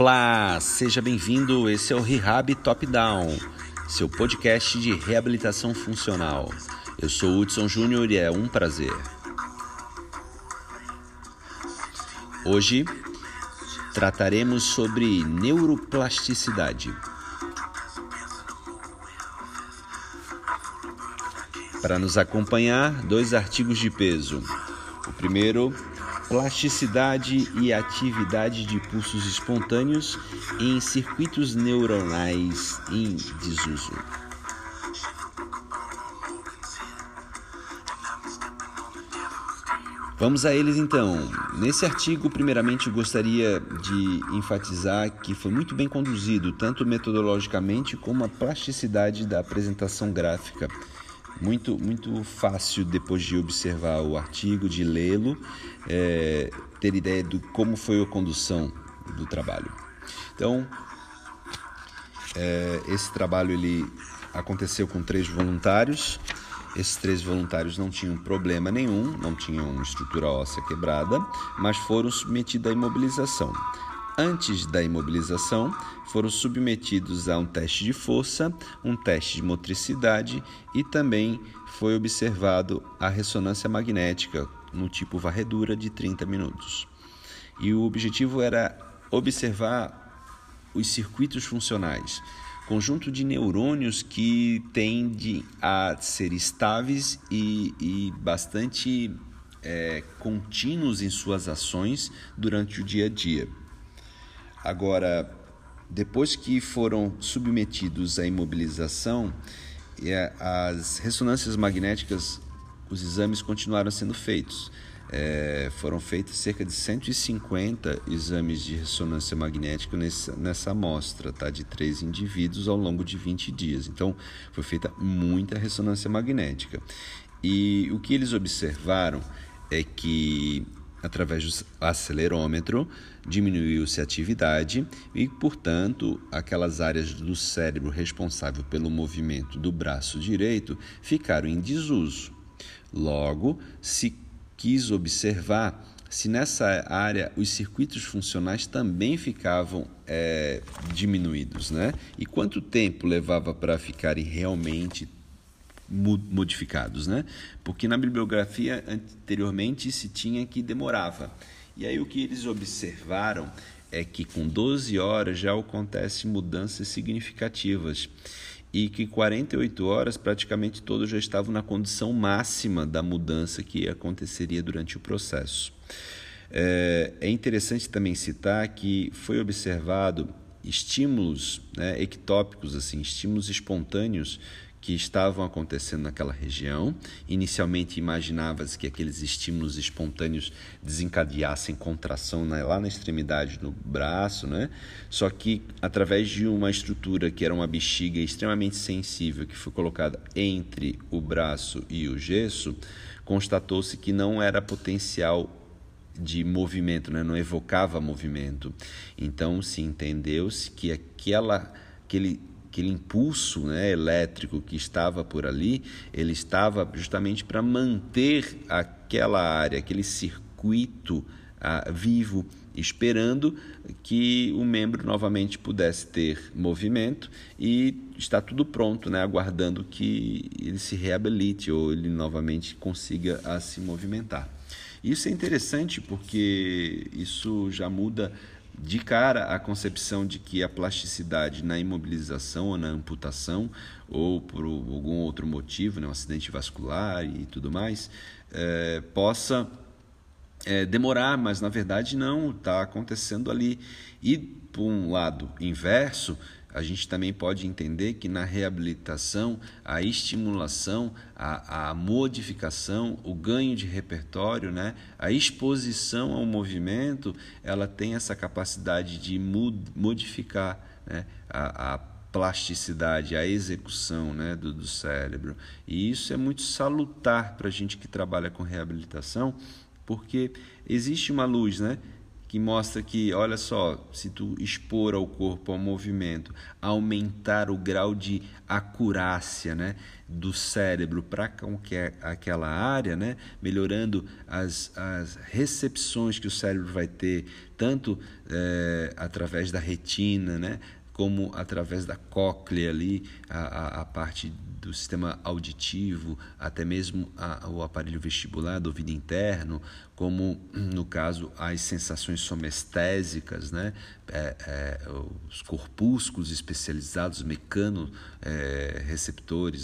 Olá, seja bem-vindo. Esse é o Rehab Top Down, seu podcast de reabilitação funcional. Eu sou Hudson Júnior e é um prazer. Hoje trataremos sobre neuroplasticidade. Para nos acompanhar, dois artigos de peso. O primeiro plasticidade e atividade de pulsos espontâneos em circuitos neuronais em desuso. Vamos a eles então. Nesse artigo, primeiramente, gostaria de enfatizar que foi muito bem conduzido, tanto metodologicamente como a plasticidade da apresentação gráfica muito, muito fácil depois de observar o artigo, de lê-lo, é, ter ideia de como foi a condução do trabalho. Então, é, esse trabalho ele aconteceu com três voluntários. Esses três voluntários não tinham problema nenhum, não tinham estrutura óssea quebrada, mas foram submetidos à imobilização antes da imobilização, foram submetidos a um teste de força, um teste de motricidade e também foi observado a ressonância magnética no tipo varredura de 30 minutos. E o objetivo era observar os circuitos funcionais, conjunto de neurônios que tende a ser estáveis e, e bastante é, contínuos em suas ações durante o dia a dia. Agora, depois que foram submetidos à imobilização, as ressonâncias magnéticas, os exames continuaram sendo feitos. É, foram feitos cerca de 150 exames de ressonância magnética nessa, nessa amostra, tá? de três indivíduos ao longo de 20 dias. Então, foi feita muita ressonância magnética. E o que eles observaram é que através do acelerômetro, diminuiu-se a atividade e, portanto, aquelas áreas do cérebro responsável pelo movimento do braço direito ficaram em desuso. Logo, se quis observar se nessa área os circuitos funcionais também ficavam é, diminuídos, né? E quanto tempo levava para ficarem realmente modificados, né? Porque na bibliografia anteriormente se tinha que demorava. E aí o que eles observaram é que com 12 horas já acontecem mudanças significativas e que 48 horas praticamente todos já estavam na condição máxima da mudança que aconteceria durante o processo. É, é interessante também citar que foi observado estímulos né, ectópicos, assim, estímulos espontâneos que estavam acontecendo naquela região. Inicialmente imaginava-se que aqueles estímulos espontâneos desencadeassem contração lá na extremidade do braço, né? Só que através de uma estrutura que era uma bexiga extremamente sensível que foi colocada entre o braço e o gesso, constatou-se que não era potencial de movimento, né? não evocava movimento. Então se entendeu-se que aquela aquele aquele impulso né, elétrico que estava por ali, ele estava justamente para manter aquela área, aquele circuito ah, vivo, esperando que o membro novamente pudesse ter movimento e está tudo pronto, né, aguardando que ele se reabilite ou ele novamente consiga a se movimentar. Isso é interessante porque isso já muda de cara a concepção de que a plasticidade na imobilização ou na amputação ou por algum outro motivo, né, um acidente vascular e tudo mais, é, possa é, demorar, mas na verdade não, está acontecendo ali. E por um lado inverso, a gente também pode entender que na reabilitação, a estimulação, a, a modificação, o ganho de repertório, né, a exposição ao movimento, ela tem essa capacidade de modificar né, a, a plasticidade, a execução né, do, do cérebro. E isso é muito salutar para a gente que trabalha com reabilitação, porque existe uma luz, né? que mostra que, olha só, se tu expor ao corpo ao movimento, aumentar o grau de acurácia né, do cérebro para aquela área, né, melhorando as, as recepções que o cérebro vai ter, tanto é, através da retina, né, como através da cóclea ali, a, a, a parte do sistema auditivo, até mesmo a, o aparelho vestibular do ouvido interno, como no caso as sensações somestésicas, né? É, é, os corpúsculos especializados, mecano é,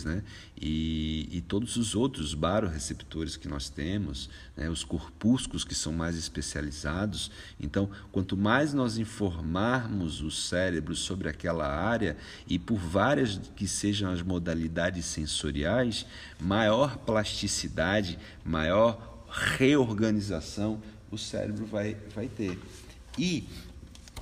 né? E, e, todos os outros baroreceptores que nós temos, né? os corpúsculos que são mais especializados. Então, quanto mais nós informarmos o cérebro sobre aquela área e por várias que sejam as modalidades sensoriais, maior plasticidade, maior reorganização o cérebro vai, vai ter. E,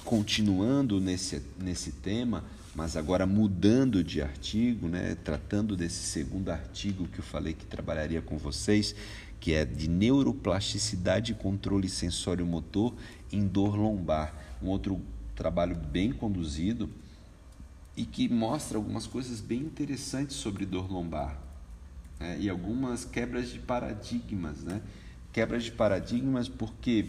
continuando nesse, nesse tema, mas agora mudando de artigo, né, tratando desse segundo artigo que eu falei que trabalharia com vocês, que é de neuroplasticidade e controle sensório-motor em dor lombar. Um outro trabalho bem conduzido e que mostra algumas coisas bem interessantes sobre dor lombar né, e algumas quebras de paradigmas, né? Quebras de paradigmas, porque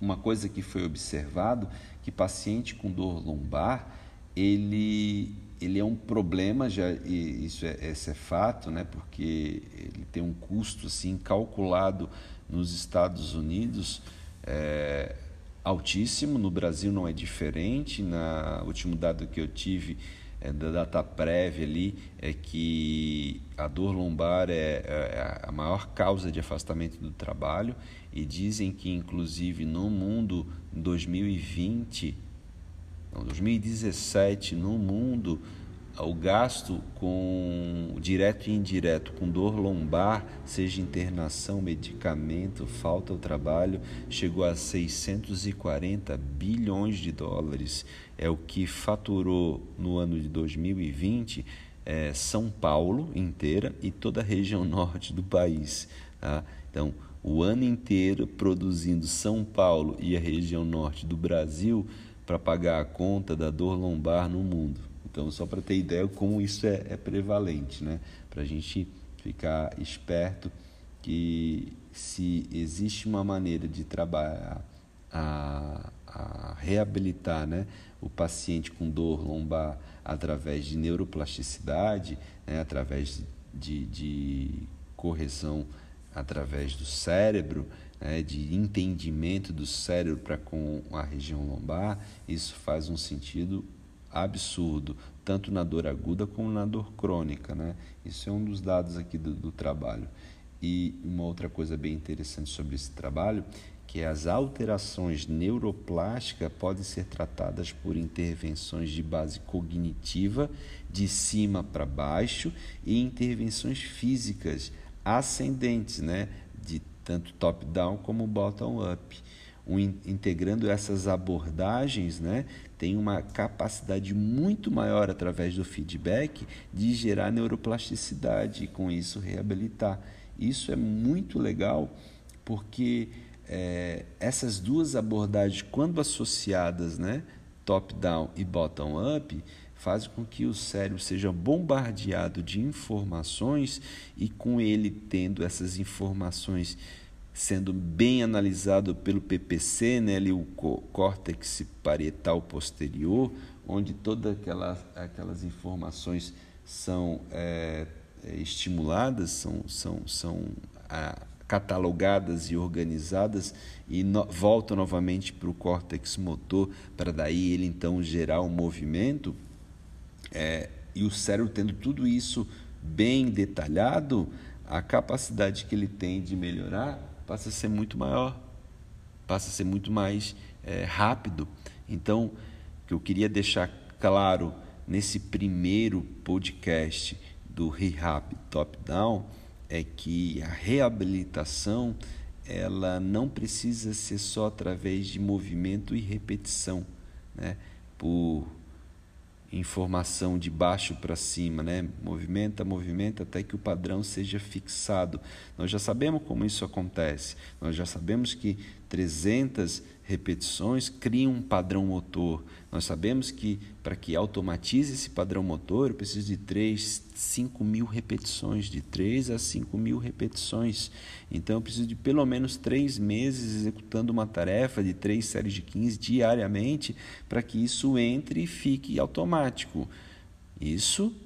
uma coisa que foi observado que paciente com dor lombar ele ele é um problema já isso é esse é fato né porque ele tem um custo assim calculado nos Estados Unidos é, altíssimo no Brasil não é diferente na último dado que eu tive é, da data prévia ali é que a dor lombar é, é, a maior causa de afastamento do trabalho e dizem que inclusive no mundo em 2020, não, 2017 no mundo o gasto com direto e indireto com dor lombar, seja internação, medicamento, falta ao trabalho, chegou a 640 bilhões de dólares. É o que faturou no ano de 2020 é, São Paulo inteira e toda a região norte do país. Tá? Então, o ano inteiro produzindo São Paulo e a região norte do Brasil para pagar a conta da dor lombar no mundo. Então, só para ter ideia como isso é, é prevalente, né? para a gente ficar esperto que se existe uma maneira de trabalhar a, a reabilitar né, o paciente com dor lombar através de neuroplasticidade, né, através de, de correção através do cérebro, né, de entendimento do cérebro para com a região lombar, isso faz um sentido absurdo, tanto na dor aguda como na dor crônica. Né? Isso é um dos dados aqui do, do trabalho. E uma outra coisa bem interessante sobre esse trabalho que as alterações neuroplásticas podem ser tratadas por intervenções de base cognitiva, de cima para baixo, e intervenções físicas ascendentes, né? de tanto top-down como integrando essas abordagens, né, tem uma capacidade muito maior através do feedback de gerar neuroplasticidade e com isso reabilitar. Isso é muito legal porque é, essas duas abordagens, quando associadas, né, top-down e bottom-up, fazem com que o cérebro seja bombardeado de informações e com ele tendo essas informações sendo bem analisado pelo PPC, né, ali o córtex parietal posterior, onde todas aquelas, aquelas informações são é, é, estimuladas, são, são, são a, catalogadas e organizadas e no, voltam novamente para o córtex motor, para daí ele então gerar um movimento. É, e o cérebro tendo tudo isso bem detalhado, a capacidade que ele tem de melhorar passa a ser muito maior, passa a ser muito mais é, rápido. Então, o que eu queria deixar claro nesse primeiro podcast do Rehab Top Down é que a reabilitação ela não precisa ser só através de movimento e repetição, né? Por informação de baixo para cima, né? Movimenta, movimenta até que o padrão seja fixado. Nós já sabemos como isso acontece. Nós já sabemos que 300 repetições cria um padrão motor. Nós sabemos que para que automatize esse padrão motor, eu preciso de 3, 5 mil repetições, de 3 a 5 mil repetições. Então eu preciso de pelo menos 3 meses executando uma tarefa de 3 séries de 15 diariamente para que isso entre e fique automático. Isso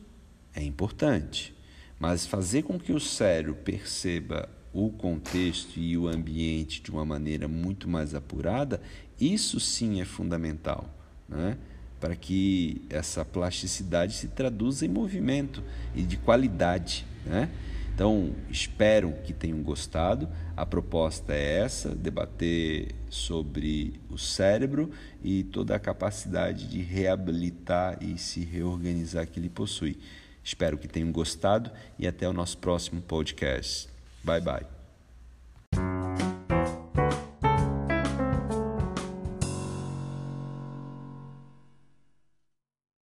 é importante. Mas fazer com que o cérebro perceba o contexto e o ambiente de uma maneira muito mais apurada, isso sim é fundamental, né? para que essa plasticidade se traduza em movimento e de qualidade. Né? Então, espero que tenham gostado. A proposta é essa: debater sobre o cérebro e toda a capacidade de reabilitar e se reorganizar que ele possui. Espero que tenham gostado e até o nosso próximo podcast. Bye bye.